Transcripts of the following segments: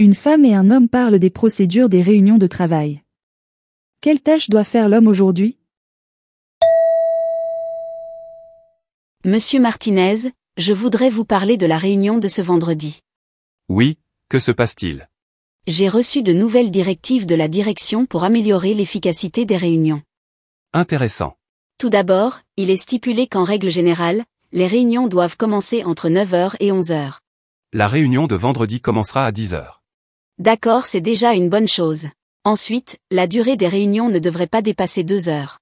Une femme et un homme parlent des procédures des réunions de travail. Quelle tâche doit faire l'homme aujourd'hui? Monsieur Martinez, je voudrais vous parler de la réunion de ce vendredi. Oui, que se passe-t-il? J'ai reçu de nouvelles directives de la direction pour améliorer l'efficacité des réunions. Intéressant. Tout d'abord, il est stipulé qu'en règle générale, les réunions doivent commencer entre 9h et 11h. La réunion de vendredi commencera à 10h. D'accord, c'est déjà une bonne chose. Ensuite, la durée des réunions ne devrait pas dépasser deux heures.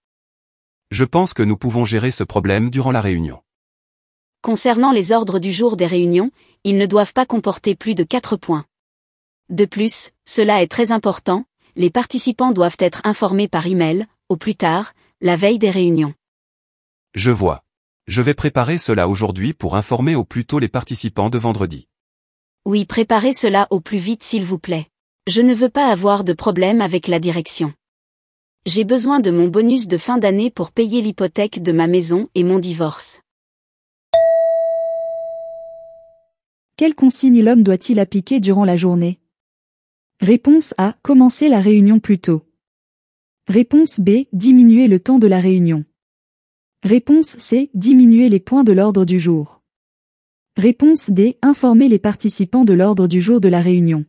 Je pense que nous pouvons gérer ce problème durant la réunion. Concernant les ordres du jour des réunions, ils ne doivent pas comporter plus de quatre points. De plus, cela est très important, les participants doivent être informés par email, au plus tard, la veille des réunions. Je vois. Je vais préparer cela aujourd'hui pour informer au plus tôt les participants de vendredi. Oui, préparez cela au plus vite s'il vous plaît. Je ne veux pas avoir de problème avec la direction. J'ai besoin de mon bonus de fin d'année pour payer l'hypothèque de ma maison et mon divorce. Quelle consigne l'homme doit-il appliquer durant la journée? Réponse A. Commencer la réunion plus tôt. Réponse B. Diminuer le temps de la réunion. Réponse C. Diminuer les points de l'ordre du jour. Réponse D. Informer les participants de l'ordre du jour de la réunion.